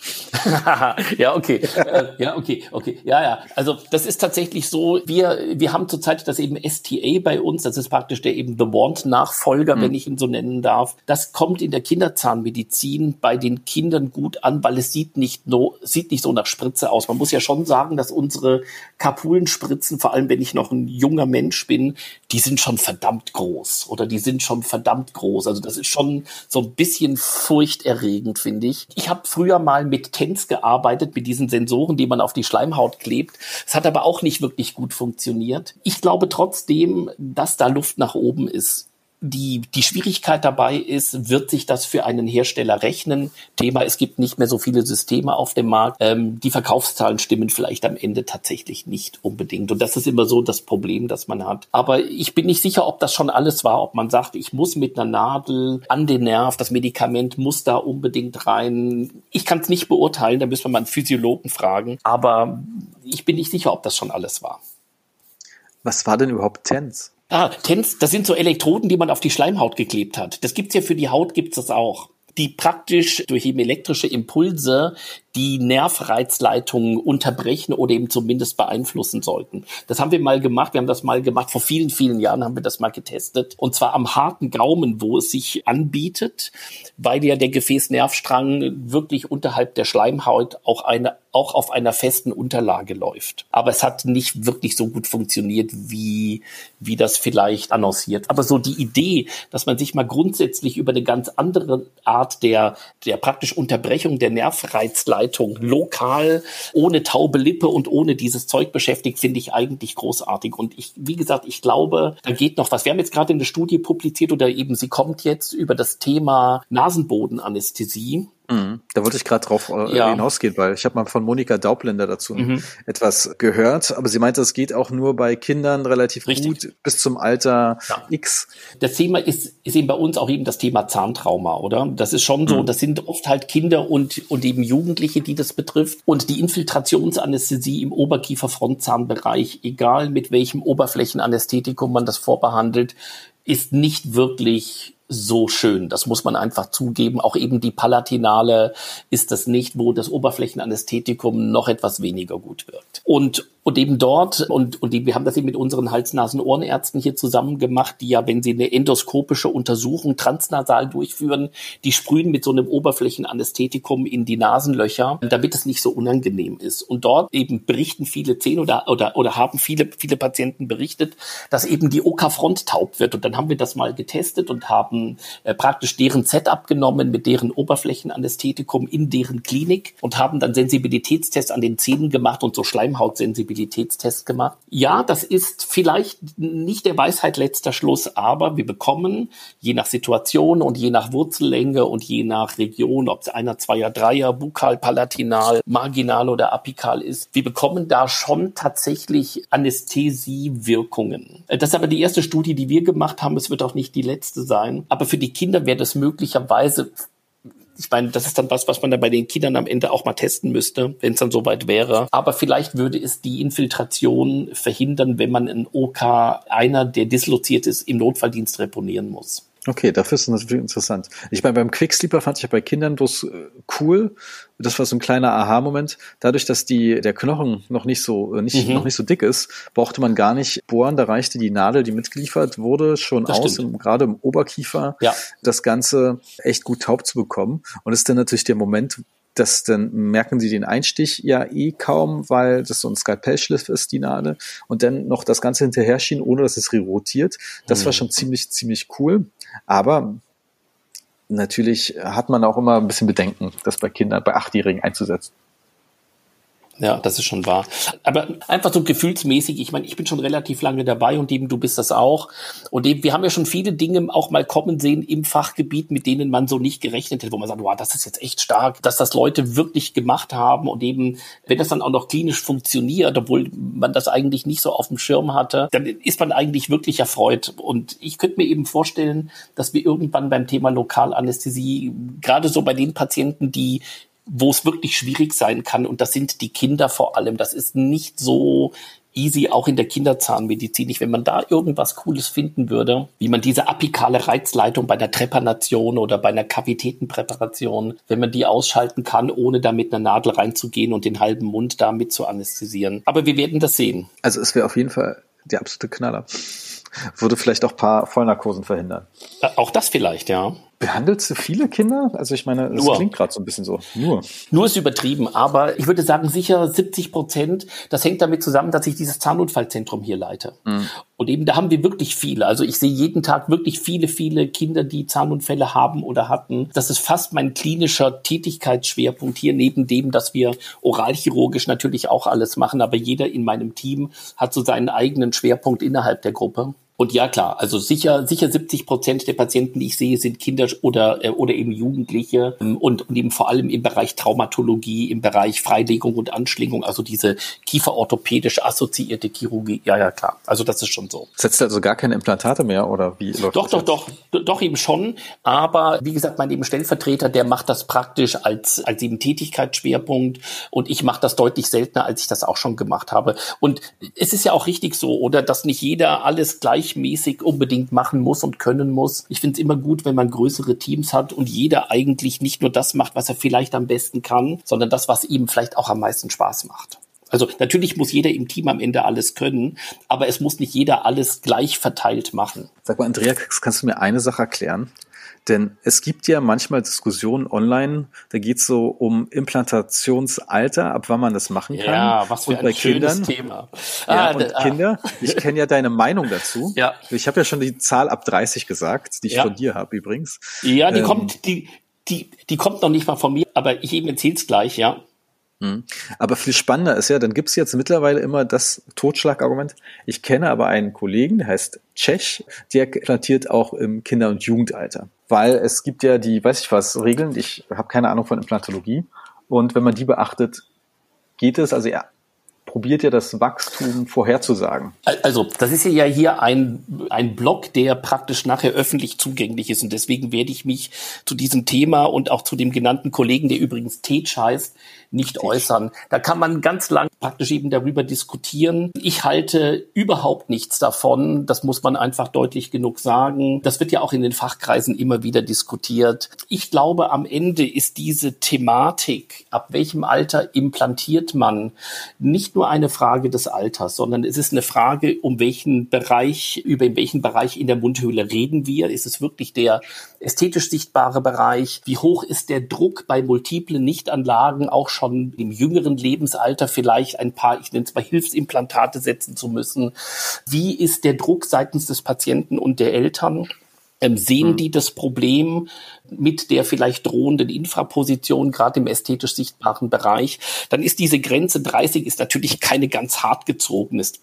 Speaker 1: *laughs*
Speaker 2: ja, okay. äh, ja, okay, okay. Ja, ja. Also das ist tatsächlich so, wir, wir haben zurzeit das eben STA bei uns, das ist praktisch der eben The Wand-Nachfolger, mhm. wenn ich ihn so nennen darf. Das kommt in der Kinderzahnmedizin bei den Kindern gut an, weil es sieht nicht, no, sieht nicht so nach Spritze aus. Man muss ja schon sagen, dass unsere Kapulenspritzen, vor allem wenn ich noch ein junger Mensch bin, die sind schon verdammt groß oder die sind schon verdammt groß. Also das ist schon so ein bisschen furchterregend, finde ich nicht. Ich habe früher mal mit TENS gearbeitet, mit diesen Sensoren, die man auf die Schleimhaut klebt. Es hat aber auch nicht wirklich gut funktioniert. Ich glaube trotzdem, dass da Luft nach oben ist die, die Schwierigkeit dabei ist, wird sich das für einen Hersteller rechnen? Thema, es gibt nicht mehr so viele Systeme auf dem Markt. Ähm, die Verkaufszahlen stimmen vielleicht am Ende tatsächlich nicht unbedingt. Und das ist immer so das Problem, das man hat. Aber ich bin nicht sicher, ob das schon alles war, ob man sagt, ich muss mit einer Nadel an den Nerv, das Medikament muss da unbedingt rein. Ich kann es nicht beurteilen, da müssen wir mal einen Physiologen fragen. Aber ich bin nicht sicher, ob das schon alles war.
Speaker 1: Was war denn überhaupt TENS?
Speaker 2: Ah, TENS, das sind so Elektroden, die man auf die Schleimhaut geklebt hat. Das gibt's ja für die Haut, gibt's das auch die praktisch durch eben elektrische Impulse die Nervreizleitungen unterbrechen oder eben zumindest beeinflussen sollten. Das haben wir mal gemacht. Wir haben das mal gemacht. Vor vielen, vielen Jahren haben wir das mal getestet. Und zwar am harten Gaumen, wo es sich anbietet, weil ja der Gefäßnervstrang wirklich unterhalb der Schleimhaut auch eine auch auf einer festen Unterlage läuft. Aber es hat nicht wirklich so gut funktioniert, wie, wie das vielleicht annonciert. Aber so die Idee, dass man sich mal grundsätzlich über eine ganz andere Art der, der praktisch Unterbrechung der Nervreizleitung Leitung lokal, ohne taube Lippe und ohne dieses Zeug beschäftigt, finde ich eigentlich großartig. Und ich, wie gesagt, ich glaube, da geht noch was. Wir haben jetzt gerade eine Studie publiziert oder eben sie kommt jetzt über das Thema Nasenbodenanästhesie.
Speaker 1: Mhm. Da wollte ich gerade drauf äh, ja. hinausgehen, weil ich habe mal von Monika Daubländer dazu mhm. etwas gehört, aber sie meinte, es geht auch nur bei Kindern relativ Richtig. gut bis zum Alter ja. X.
Speaker 2: Das Thema ist, ist eben bei uns auch eben das Thema Zahntrauma, oder? Das ist schon so, mhm. das sind oft halt Kinder und, und eben Jugendliche, die das betrifft. Und die Infiltrationsanästhesie im Oberkiefer-Frontzahnbereich, egal mit welchem Oberflächenanästhetikum man das vorbehandelt, ist nicht wirklich so schön. Das muss man einfach zugeben. Auch eben die Palatinale ist das nicht, wo das Oberflächenanästhetikum noch etwas weniger gut wirkt. Und und eben dort, und, und die, wir haben das eben mit unseren Hals-Nasen-Ohrenärzten hier zusammen gemacht, die ja, wenn sie eine endoskopische Untersuchung transnasal durchführen, die sprühen mit so einem Oberflächenanästhetikum in die Nasenlöcher, damit es nicht so unangenehm ist. Und dort eben berichten viele zehn oder, oder, oder haben viele, viele Patienten berichtet, dass eben die OK-Front taub wird. Und dann haben wir das mal getestet und haben äh, praktisch deren Setup genommen mit deren Oberflächenanästhetikum in deren Klinik und haben dann Sensibilitätstests an den Zähnen gemacht und so Schleimhautsensibilität Sensibilitätstest gemacht. Ja, das ist vielleicht nicht der Weisheit letzter Schluss, aber wir bekommen je nach Situation und je nach Wurzellänge und je nach Region, ob es einer, zweier, dreier, bukal, palatinal, marginal oder apikal ist, wir bekommen da schon tatsächlich Anästhesiewirkungen. Das ist aber die erste Studie, die wir gemacht haben. Es wird auch nicht die letzte sein. Aber für die Kinder wäre das möglicherweise ich meine, das ist dann was, was man dann bei den Kindern am Ende auch mal testen müsste, wenn es dann soweit wäre. Aber vielleicht würde es die Infiltration verhindern, wenn man einen OK, einer, der disloziert ist, im Notfalldienst reponieren muss.
Speaker 1: Okay, dafür ist das natürlich interessant. Ich meine, beim Quicksleeper fand ich ja bei Kindern bloß äh, cool. Das war so ein kleiner Aha-Moment. Dadurch, dass die, der Knochen noch nicht so, äh, nicht, mhm. noch nicht so dick ist, brauchte man gar nicht bohren. Da reichte die Nadel, die mitgeliefert wurde, schon das aus, im, gerade im Oberkiefer, ja. das Ganze echt gut taub zu bekommen. Und es ist dann natürlich der Moment, das dann merken sie den Einstich ja eh kaum, weil das so ein Skalpellschliff ist, die Nadel. Und dann noch das Ganze hinterher schienen, ohne dass es rerotiert. Das mhm. war schon ziemlich, ziemlich cool. Aber natürlich hat man auch immer ein bisschen Bedenken, das bei Kindern, bei Achtjährigen einzusetzen.
Speaker 2: Ja, das ist schon wahr. Aber einfach so gefühlsmäßig, ich meine, ich bin schon relativ lange dabei und eben du bist das auch. Und eben, wir haben ja schon viele Dinge auch mal kommen sehen im Fachgebiet, mit denen man so nicht gerechnet hätte, wo man sagt, wow, das ist jetzt echt stark, dass das Leute wirklich gemacht haben und eben, wenn das dann auch noch klinisch funktioniert, obwohl man das eigentlich nicht so auf dem Schirm hatte, dann ist man eigentlich wirklich erfreut. Und ich könnte mir eben vorstellen, dass wir irgendwann beim Thema Lokalanästhesie, gerade so bei den Patienten, die wo es wirklich schwierig sein kann. Und das sind die Kinder vor allem. Das ist nicht so easy, auch in der Kinderzahnmedizin. Nicht, wenn man da irgendwas Cooles finden würde, wie man diese apikale Reizleitung bei der Trepanation oder bei einer Kavitätenpräparation, wenn man die ausschalten kann, ohne da mit einer Nadel reinzugehen und den halben Mund damit zu anästhesieren. Aber wir werden das sehen.
Speaker 1: Also es wäre auf jeden Fall der absolute Knaller. Würde vielleicht auch ein paar Vollnarkosen verhindern.
Speaker 2: Äh, auch das vielleicht, ja.
Speaker 1: Behandelst du viele Kinder? Also ich meine, das Nur. klingt gerade so ein bisschen so.
Speaker 2: Nur. Nur ist übertrieben, aber ich würde sagen sicher 70 Prozent. Das hängt damit zusammen, dass ich dieses Zahnunfallzentrum hier leite. Mhm. Und eben da haben wir wirklich viele. Also ich sehe jeden Tag wirklich viele, viele Kinder, die Zahnunfälle haben oder hatten. Das ist fast mein klinischer Tätigkeitsschwerpunkt hier, neben dem, dass wir oralchirurgisch natürlich auch alles machen. Aber jeder in meinem Team hat so seinen eigenen Schwerpunkt innerhalb der Gruppe. Und ja, klar, also sicher, sicher 70 Prozent der Patienten, die ich sehe, sind Kinder oder, äh, oder eben Jugendliche ähm, und, und eben vor allem im Bereich Traumatologie, im Bereich Freilegung und Anschlingung, also diese kieferorthopädisch assoziierte Chirurgie. Ja, ja, klar. Also das ist schon so.
Speaker 1: Setzt also gar keine Implantate mehr oder wie
Speaker 2: läuft Doch, das doch, doch, doch eben schon. Aber wie gesagt, mein eben Stellvertreter, der macht das praktisch als, als eben Tätigkeitsschwerpunkt und ich mache das deutlich seltener, als ich das auch schon gemacht habe. Und es ist ja auch richtig so, oder, dass nicht jeder alles gleich gleichmäßig unbedingt machen muss und können muss. Ich finde es immer gut, wenn man größere Teams hat und jeder eigentlich nicht nur das macht, was er vielleicht am besten kann, sondern das, was ihm vielleicht auch am meisten Spaß macht. Also natürlich muss jeder im Team am Ende alles können, aber es muss nicht jeder alles gleich verteilt machen.
Speaker 1: Sag mal, Andrea, kannst du mir eine Sache erklären? Denn es gibt ja manchmal Diskussionen online, da geht es so um Implantationsalter, ab wann man das machen kann.
Speaker 2: Ja, was für und ein bei schönes Kindern, Thema.
Speaker 1: Ja, ah, und ah. Kinder, ich kenne ja deine Meinung dazu. Ja. Ich habe ja schon die Zahl ab 30 gesagt, die ich ja. von dir habe übrigens.
Speaker 2: Ja, die ähm, kommt, die, die, die kommt noch nicht mal von mir, aber ich eben erzähl's gleich, ja.
Speaker 1: Hm. Aber viel spannender ist ja, dann gibt es jetzt mittlerweile immer das Totschlagargument. Ich kenne aber einen Kollegen, der heißt Tschech, der implantiert auch im Kinder- und Jugendalter. Weil es gibt ja die, weiß ich was, Regeln, ich habe keine Ahnung von Implantologie. Und wenn man die beachtet, geht es, also er probiert ja das Wachstum vorherzusagen.
Speaker 2: Also, das ist ja hier ein, ein Blog, der praktisch nachher öffentlich zugänglich ist. Und deswegen werde ich mich zu diesem Thema und auch zu dem genannten Kollegen, der übrigens Tetsch heißt, nicht äußern. Da kann man ganz lang praktisch eben darüber diskutieren. Ich halte überhaupt nichts davon. Das muss man einfach deutlich genug sagen. Das wird ja auch in den Fachkreisen immer wieder diskutiert. Ich glaube, am Ende ist diese Thematik, ab welchem Alter implantiert man, nicht nur eine Frage des Alters, sondern es ist eine Frage, um welchen Bereich, über welchen Bereich in der Mundhöhle reden wir. Ist es wirklich der ästhetisch sichtbare Bereich? Wie hoch ist der Druck bei multiplen Nichtanlagen, auch schon im jüngeren Lebensalter vielleicht ein paar, ich nenne es mal Hilfsimplantate setzen zu müssen. Wie ist der Druck seitens des Patienten und der Eltern? Ähm, sehen hm. die das Problem mit der vielleicht drohenden Infraposition, gerade im ästhetisch sichtbaren Bereich, dann ist diese Grenze 30 ist natürlich keine ganz hart gezogenes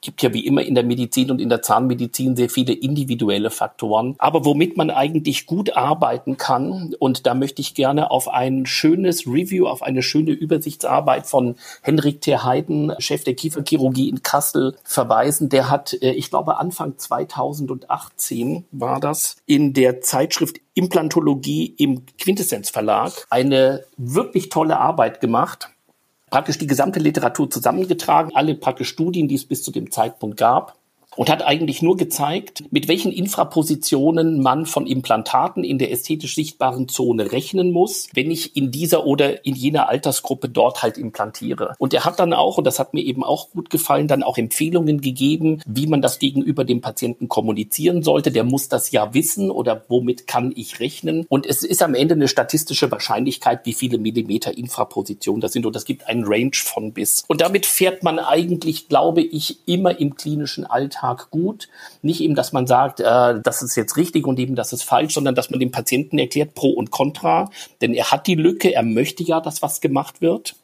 Speaker 2: gibt ja wie immer in der Medizin und in der Zahnmedizin sehr viele individuelle Faktoren. Aber womit man eigentlich gut arbeiten kann, und da möchte ich gerne auf ein schönes Review, auf eine schöne Übersichtsarbeit von Henrik Terheiden, Chef der Kieferchirurgie in Kassel, verweisen. Der hat, äh, ich glaube, Anfang 2018 war das, in der Zeitschrift Implantologie im Quintessenz Verlag eine wirklich tolle Arbeit gemacht praktisch die gesamte Literatur zusammengetragen, alle praktisch Studien, die es bis zu dem Zeitpunkt gab und hat eigentlich nur gezeigt, mit welchen Infrapositionen man von Implantaten in der ästhetisch sichtbaren Zone rechnen muss, wenn ich in dieser oder in jener Altersgruppe dort halt implantiere. Und er hat dann auch, und das hat mir eben auch gut gefallen, dann auch Empfehlungen gegeben, wie man das gegenüber dem Patienten kommunizieren sollte. Der muss das ja wissen oder womit kann ich rechnen. Und es ist am Ende eine statistische Wahrscheinlichkeit, wie viele Millimeter Infraposition das sind. Und das gibt einen Range von bis. Und damit fährt man eigentlich, glaube ich, immer im klinischen Alltag Alltag gut. Nicht eben, dass man sagt, äh, das ist jetzt richtig und eben, das ist falsch, sondern dass man dem Patienten erklärt Pro und Contra. Denn er hat die Lücke, er möchte ja, dass was gemacht wird.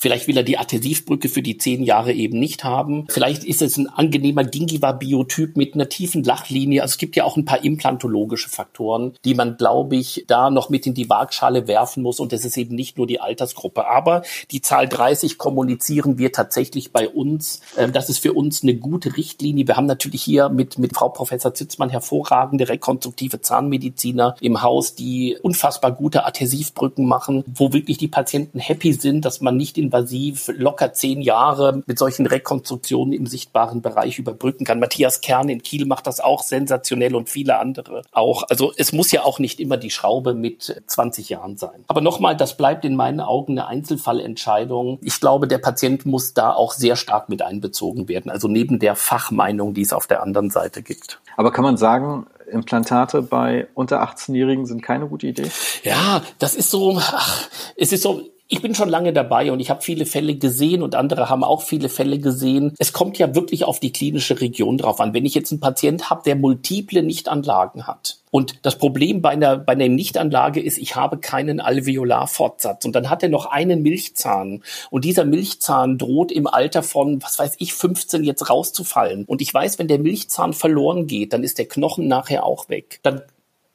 Speaker 2: Vielleicht will er die Adhäsivbrücke für die zehn Jahre eben nicht haben. Vielleicht ist es ein angenehmer Gingiva-Biotyp mit einer tiefen Lachlinie. Also es gibt ja auch ein paar implantologische Faktoren, die man, glaube ich, da noch mit in die Waagschale werfen muss. Und das ist eben nicht nur die Altersgruppe. Aber die Zahl 30 kommunizieren wir tatsächlich bei uns. Ähm, das ist für uns eine gute Richtlinie. Wir haben natürlich hier mit, mit Frau Professor Zitzmann hervorragende rekonstruktive Zahnmediziner im Haus, die unfassbar gute Adhäsivbrücken machen, wo wirklich die Patienten happy sind, dass man nicht in invasiv locker zehn Jahre mit solchen Rekonstruktionen im sichtbaren Bereich überbrücken kann. Matthias Kern in Kiel macht das auch sensationell und viele andere auch. Also es muss ja auch nicht immer die Schraube mit 20 Jahren sein. Aber nochmal, das bleibt in meinen Augen eine Einzelfallentscheidung. Ich glaube, der Patient muss da auch sehr stark mit einbezogen werden. Also neben der Fachmeinung, die es auf der anderen Seite gibt.
Speaker 1: Aber kann man sagen, Implantate bei unter 18-Jährigen sind keine gute Idee?
Speaker 2: Ja, das ist so, ach, es ist so, Ich bin schon lange dabei und ich habe viele Fälle gesehen und andere haben auch viele Fälle gesehen. Es kommt ja wirklich auf die klinische Region drauf an. Wenn ich jetzt einen Patient habe, der multiple Nichtanlagen hat, und das Problem bei einer, bei einer Nichtanlage ist, ich habe keinen Alveolarfortsatz. Und dann hat er noch einen Milchzahn. Und dieser Milchzahn droht im Alter von, was weiß ich, 15 jetzt rauszufallen. Und ich weiß, wenn der Milchzahn verloren geht, dann ist der Knochen nachher auch weg. Dann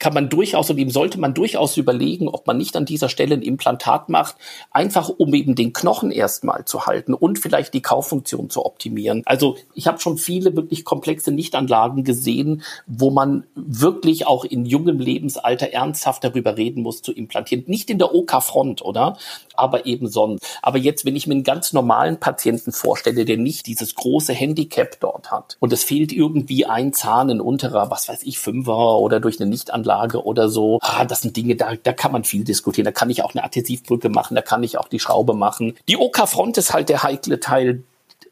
Speaker 2: kann man durchaus und ihm sollte man durchaus überlegen, ob man nicht an dieser Stelle ein Implantat macht, einfach um eben den Knochen erstmal zu halten und vielleicht die Kauffunktion zu optimieren. Also ich habe schon viele wirklich komplexe Nichtanlagen gesehen, wo man wirklich auch in jungem Lebensalter ernsthaft darüber reden muss zu implantieren. Nicht in der OK-Front, oder? Aber eben sonst. Aber jetzt, wenn ich mir einen ganz normalen Patienten vorstelle, der nicht dieses große Handicap dort hat und es fehlt irgendwie ein Zahn, ein unterer, was weiß ich, Fünfer oder durch eine Nichtanlage Anlage oder so. Ah, das sind Dinge, da, da kann man viel diskutieren. Da kann ich auch eine Adhäsivbrücke machen, da kann ich auch die Schraube machen. Die OK-Front ist halt der heikle Teil.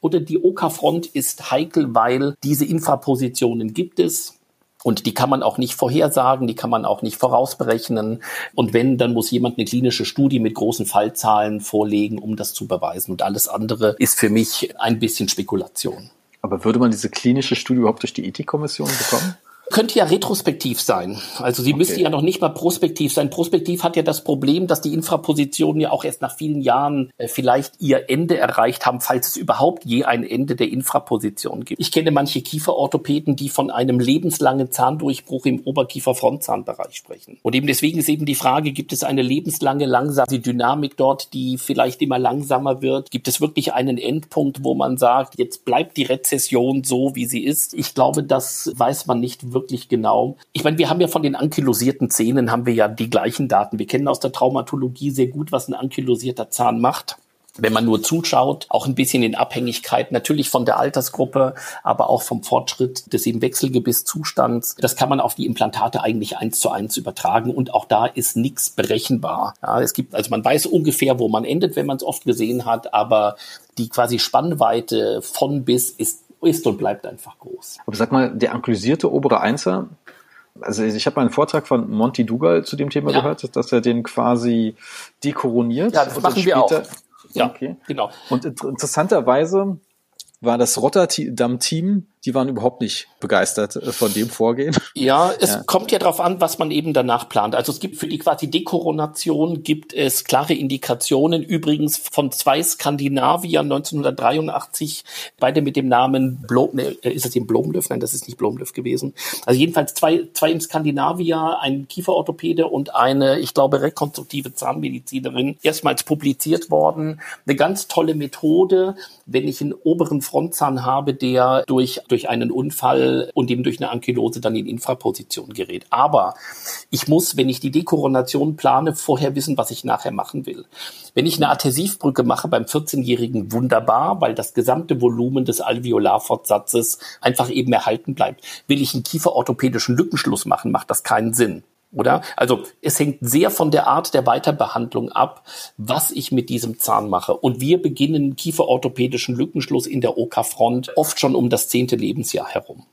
Speaker 2: Oder die OK-Front ist heikel, weil diese Infrapositionen gibt es. Und die kann man auch nicht vorhersagen, die kann man auch nicht vorausberechnen. Und wenn, dann muss jemand eine klinische Studie mit großen Fallzahlen vorlegen, um das zu beweisen. Und alles andere ist für mich ein bisschen Spekulation.
Speaker 1: Aber würde man diese klinische Studie überhaupt durch die Ethikkommission bekommen?
Speaker 2: Könnte ja retrospektiv sein. Also sie okay. müsste ja noch nicht mal prospektiv sein. Prospektiv hat ja das Problem, dass die Infrapositionen ja auch erst nach vielen Jahren äh, vielleicht ihr Ende erreicht haben, falls es überhaupt je ein Ende der Infraposition gibt. Ich kenne manche Kieferorthopäden, die von einem lebenslangen Zahndurchbruch im Oberkiefer-Frontzahnbereich sprechen. Und eben deswegen ist eben die Frage, gibt es eine lebenslange, langsame Dynamik dort, die vielleicht immer langsamer wird? Gibt es wirklich einen Endpunkt, wo man sagt, jetzt bleibt die Rezession so, wie sie ist? Ich glaube, das weiß man nicht wirklich genau. Ich meine, wir haben ja von den ankylosierten Zähnen haben wir ja die gleichen Daten. Wir kennen aus der Traumatologie sehr gut, was ein ankylosierter Zahn macht wenn man nur zuschaut, auch ein bisschen in Abhängigkeit natürlich von der Altersgruppe, aber auch vom Fortschritt des eben Wechselgebisszustands. Das kann man auf die Implantate eigentlich eins zu eins übertragen und auch da ist nichts berechenbar. Ja, es gibt, also man weiß ungefähr, wo man endet, wenn man es oft gesehen hat, aber die quasi Spannweite von bis ist ist und bleibt einfach groß.
Speaker 1: Aber sag mal, der anklusierte obere Einser, also ich habe mal einen Vortrag von Monty Dugal zu dem Thema ja. gehört, dass er den quasi dekoroniert.
Speaker 2: Ja, das machen wir auch.
Speaker 1: Ja, okay. genau. Und interessanterweise war das Rotterdam-Team die waren überhaupt nicht begeistert äh, von dem Vorgehen. *laughs*
Speaker 2: Ja, es ja. kommt ja darauf an, was man eben danach plant. Also es gibt für die quasi Dekoronation gibt es klare Indikationen. Übrigens von zwei Skandinaviern 1983, beide mit dem Namen Blom, ne, ist es eben Blomlöf? Nein, das ist nicht Blomlöf gewesen. Also jedenfalls zwei, zwei im Skandinavier, ein Kieferorthopäde und eine, ich glaube, rekonstruktive Zahnmedizinerin, erstmals publiziert worden. Eine ganz tolle Methode, wenn ich einen oberen Frontzahn habe, der durch durch einen Unfall und eben durch eine Ankylose dann in Infraposition gerät. Aber ich muss, wenn ich die Dekoronation plane, vorher wissen, was ich nachher machen will. Wenn ich eine Adhäsivbrücke mache beim 14-Jährigen, wunderbar, weil das gesamte Volumen des Alveolarfortsatzes einfach eben erhalten bleibt. Will ich einen kieferorthopädischen Lückenschluss machen, macht das keinen Sinn oder? Also es hängt sehr von der Art der Weiterbehandlung ab, was ich mit diesem Zahn mache. Und wir beginnen kieferorthopädischen Lückenschluss in der OK-Front oft schon um das zehnte Lebensjahr herum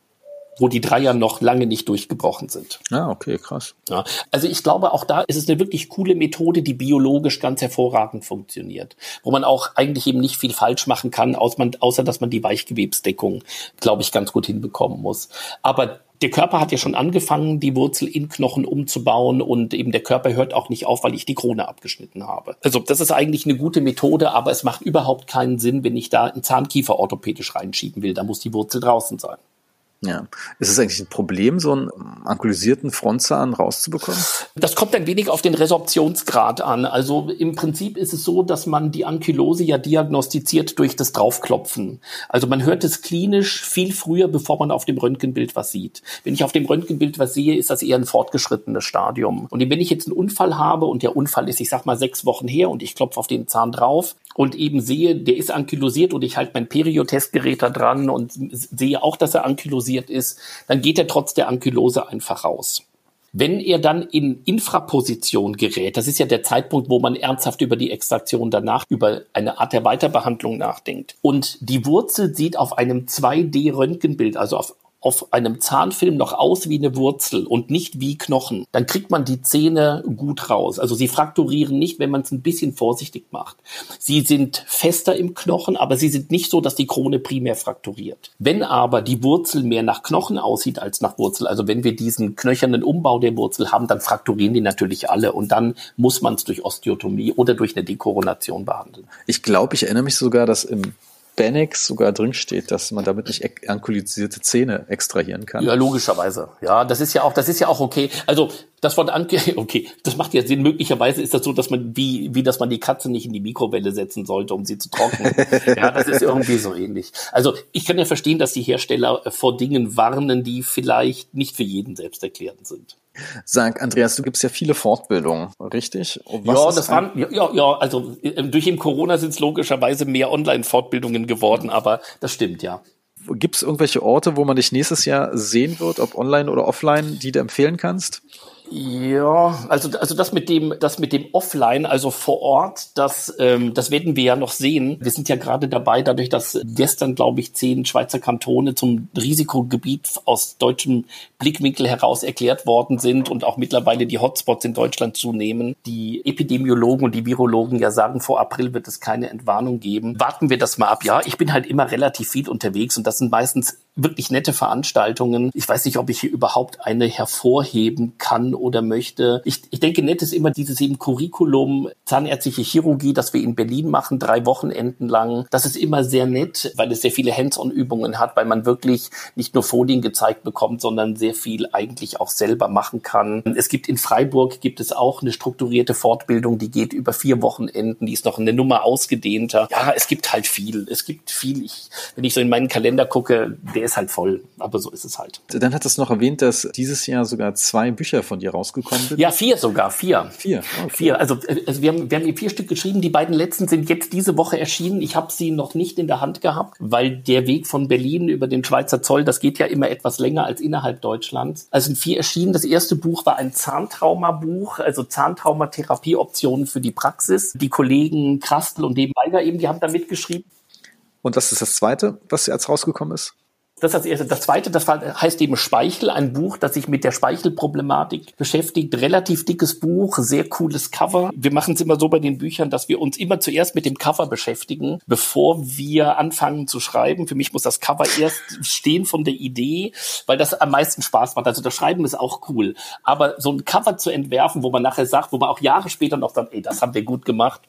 Speaker 2: wo die Dreier noch lange nicht durchgebrochen sind.
Speaker 1: Ja, okay, krass.
Speaker 2: Ja, also ich glaube, auch da ist es eine wirklich coole Methode, die biologisch ganz hervorragend funktioniert, wo man auch eigentlich eben nicht viel falsch machen kann, außer dass man die Weichgewebsdeckung, glaube ich, ganz gut hinbekommen muss. Aber der Körper hat ja schon angefangen, die Wurzel in Knochen umzubauen und eben der Körper hört auch nicht auf, weil ich die Krone abgeschnitten habe. Also das ist eigentlich eine gute Methode, aber es macht überhaupt keinen Sinn, wenn ich da einen Zahnkiefer orthopädisch reinschieben will. Da muss die Wurzel draußen sein.
Speaker 1: Ja. Ist es eigentlich ein Problem, so einen ankylisierten Frontzahn rauszubekommen?
Speaker 2: Das kommt ein wenig auf den Resorptionsgrad an. Also im Prinzip ist es so, dass man die Ankylose ja diagnostiziert durch das Draufklopfen. Also man hört es klinisch viel früher, bevor man auf dem Röntgenbild was sieht. Wenn ich auf dem Röntgenbild was sehe, ist das eher ein fortgeschrittenes Stadium. Und wenn ich jetzt einen Unfall habe und der Unfall ist, ich sag mal, sechs Wochen her und ich klopfe auf den Zahn drauf und eben sehe, der ist ankylosiert und ich halte mein Periotestgerät da dran und sehe auch, dass er ankylosiert ist, dann geht er trotz der Ankylose einfach raus. Wenn er dann in Infraposition gerät, das ist ja der Zeitpunkt, wo man ernsthaft über die Extraktion danach, über eine Art der Weiterbehandlung nachdenkt. Und die Wurzel sieht auf einem 2D-Röntgenbild, also auf auf einem Zahnfilm noch aus wie eine Wurzel und nicht wie Knochen, dann kriegt man die Zähne gut raus. Also sie frakturieren nicht, wenn man es ein bisschen vorsichtig macht. Sie sind fester im Knochen, aber sie sind nicht so, dass die Krone primär frakturiert. Wenn aber die Wurzel mehr nach Knochen aussieht als nach Wurzel, also wenn wir diesen knöchernen Umbau der Wurzel haben, dann frakturieren die natürlich alle und dann muss man es durch Osteotomie oder durch eine Dekoronation behandeln.
Speaker 1: Ich glaube, ich erinnere mich sogar, dass im Bannex sogar drinsteht, dass man damit nicht ankylisierte Zähne extrahieren kann.
Speaker 2: Ja, logischerweise. Ja, das ist ja auch, das ist ja auch okay. Also das Wort Anke, *laughs* okay, das macht ja Sinn. Möglicherweise ist das so, dass man wie, wie, dass man die Katze nicht in die Mikrowelle setzen sollte, um sie zu trocknen. *laughs* ja, das ist irgendwie so ähnlich. Also ich kann ja verstehen, dass die Hersteller vor Dingen warnen, die vielleicht nicht für jeden selbst erklärend sind.
Speaker 1: Sag, Andreas, du gibst ja viele Fortbildungen, richtig?
Speaker 2: ja, das waren, ja, ja, also äh, durch den Corona sind es logischerweise mehr Online-Fortbildungen geworden, aber das stimmt, ja.
Speaker 1: Gibt es irgendwelche Orte, wo man dich nächstes Jahr sehen wird, ob online oder offline, die du empfehlen kannst?
Speaker 2: Ja, also also das mit dem das mit dem Offline, also vor Ort, das ähm, das werden wir ja noch sehen. Wir sind ja gerade dabei, dadurch, dass gestern glaube ich zehn Schweizer Kantone zum Risikogebiet aus deutschem Blickwinkel heraus erklärt worden sind und auch mittlerweile die Hotspots in Deutschland zunehmen. Die Epidemiologen und die Virologen ja sagen, vor April wird es keine Entwarnung geben. Warten wir das mal ab. Ja, ich bin halt immer relativ viel unterwegs und das sind meistens wirklich nette Veranstaltungen. Ich weiß nicht, ob ich hier überhaupt eine hervorheben kann oder möchte. Ich, ich denke, nett ist immer dieses eben Curriculum Zahnärztliche Chirurgie, das wir in Berlin machen, drei Wochenenden lang. Das ist immer sehr nett, weil es sehr viele Hands-on-Übungen hat, weil man wirklich nicht nur Folien gezeigt bekommt, sondern sehr viel eigentlich auch selber machen kann. Es gibt in Freiburg gibt es auch eine strukturierte Fortbildung, die geht über vier Wochenenden, die ist noch eine Nummer ausgedehnter. Ja, es gibt halt viel. Es gibt viel. Ich, wenn ich so in meinen Kalender gucke, der ist halt voll. Aber so ist es halt.
Speaker 1: Dann hat es noch erwähnt, dass dieses Jahr sogar zwei Bücher von dir rausgekommen sind.
Speaker 2: Ja, vier sogar, vier.
Speaker 1: Vier.
Speaker 2: Okay. Vier. Also, also wir, haben, wir haben vier Stück geschrieben. Die beiden letzten sind jetzt diese Woche erschienen. Ich habe sie noch nicht in der Hand gehabt, weil der Weg von Berlin über den Schweizer Zoll, das geht ja immer etwas länger als innerhalb Deutschlands. Also sind vier erschienen. Das erste Buch war ein Zahntraumabuch, also Zahntraumatherapieoptionen für die Praxis. Die Kollegen Krastel und Nebenweiger eben, die haben da mitgeschrieben.
Speaker 1: Und das ist das zweite, was jetzt rausgekommen ist?
Speaker 2: Das ist das erste. Das zweite, das heißt eben Speichel, ein Buch, das sich mit der Speichelproblematik beschäftigt. Relativ dickes Buch, sehr cooles Cover. Wir machen es immer so bei den Büchern, dass wir uns immer zuerst mit dem Cover beschäftigen, bevor wir anfangen zu schreiben. Für mich muss das Cover erst stehen von der Idee, weil das am meisten Spaß macht. Also das Schreiben ist auch cool. Aber so ein Cover zu entwerfen, wo man nachher sagt, wo man auch Jahre später noch sagt, ey, das haben wir gut gemacht.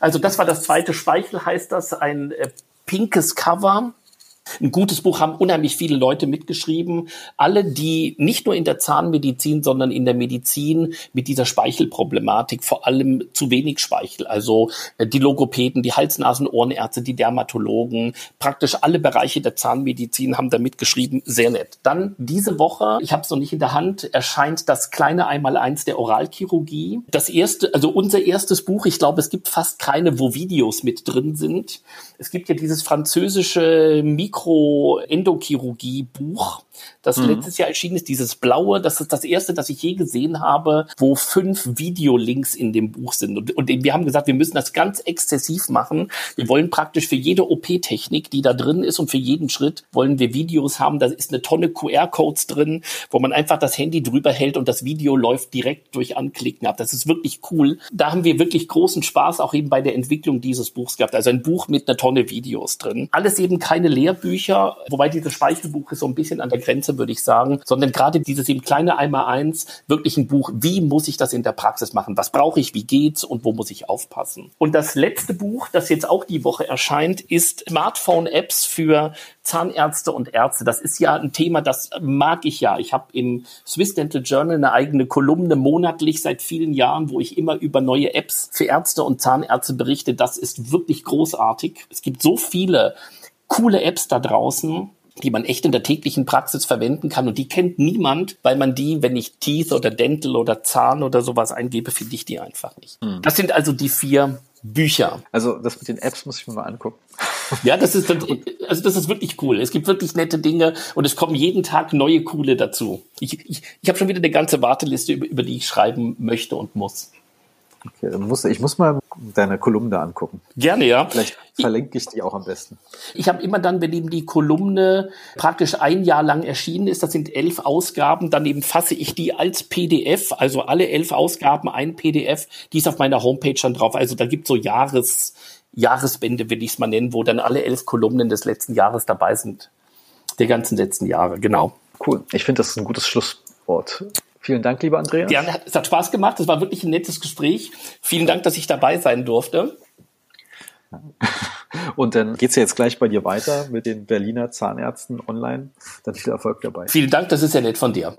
Speaker 2: Also das war das zweite Speichel, heißt das, ein äh, pinkes Cover ein gutes Buch haben unheimlich viele Leute mitgeschrieben. Alle, die nicht nur in der Zahnmedizin, sondern in der Medizin mit dieser Speichelproblematik, vor allem zu wenig Speichel, also äh, die Logopäden, die Hals-, Nasen-, Ohrenärzte, die Dermatologen, praktisch alle Bereiche der Zahnmedizin haben da mitgeschrieben. Sehr nett. Dann diese Woche, ich habe es noch nicht in der Hand, erscheint das kleine Einmaleins der Oralchirurgie. Das erste, also unser erstes Buch, ich glaube, es gibt fast keine, wo Videos mit drin sind. Es gibt ja dieses französische Mikroendochirurgie-Buch, das mhm. letztes Jahr erschienen ist, dieses blaue, das ist das erste, das ich je gesehen habe, wo fünf Videolinks in dem Buch sind. Und, und wir haben gesagt, wir müssen das ganz exzessiv machen. Wir wollen praktisch für jede OP-Technik, die da drin ist und für jeden Schritt wollen wir Videos haben. Da ist eine Tonne QR-Codes drin, wo man einfach das Handy drüber hält und das Video läuft direkt durch Anklicken ab. Das ist wirklich cool. Da haben wir wirklich großen Spaß auch eben bei der Entwicklung dieses Buchs gehabt. Also ein Buch mit einer Tonne Videos drin. Alles eben keine Lehrbücher, wobei dieses Speichelbuch ist so ein bisschen an der Grenze, würde ich sagen, sondern gerade dieses eben kleine Einmal-Eins, wirklich ein Buch, wie muss ich das in der Praxis machen? Was brauche ich? Wie geht's? Und wo muss ich aufpassen? Und das letzte Buch, das jetzt auch die Woche erscheint, ist Smartphone-Apps für Zahnärzte und Ärzte. Das ist ja ein Thema, das mag ich ja. Ich habe im Swiss Dental Journal eine eigene Kolumne monatlich seit vielen Jahren, wo ich immer über neue Apps für Ärzte und Zahnärzte berichte. Das ist wirklich großartig. Es gibt so viele coole Apps da draußen die man echt in der täglichen Praxis verwenden kann. Und die kennt niemand, weil man die, wenn ich Teeth oder Dental oder Zahn oder sowas eingebe, finde ich die einfach nicht. Mhm. Das sind also die vier Bücher.
Speaker 1: Also das mit den Apps muss ich mir mal angucken.
Speaker 2: Ja, das ist also das ist wirklich cool. Es gibt wirklich nette Dinge und es kommen jeden Tag neue coole dazu. Ich, ich, ich habe schon wieder eine ganze Warteliste, über, über die ich schreiben möchte und muss.
Speaker 1: Okay, muss, ich muss mal deine Kolumne angucken.
Speaker 2: Gerne, ja.
Speaker 1: Vielleicht verlinke ich die auch am besten.
Speaker 2: Ich habe immer dann, wenn eben die Kolumne praktisch ein Jahr lang erschienen ist, das sind elf Ausgaben, dann eben fasse ich die als PDF, also alle elf Ausgaben ein PDF, die ist auf meiner Homepage dann drauf. Also da gibt so Jahres, Jahresbände, will ich es mal nennen, wo dann alle elf Kolumnen des letzten Jahres dabei sind. Der ganzen letzten Jahre, genau.
Speaker 1: Cool. Ich finde, das ist ein gutes Schlusswort. Vielen Dank, lieber Andreas.
Speaker 2: Ja, es hat Spaß gemacht. Es war wirklich ein nettes Gespräch. Vielen Dank, dass ich dabei sein durfte. *laughs*
Speaker 1: Und dann geht es ja jetzt gleich bei dir weiter mit den Berliner Zahnärzten online. Dann viel Erfolg dabei.
Speaker 2: Vielen Dank, das ist ja nett von dir.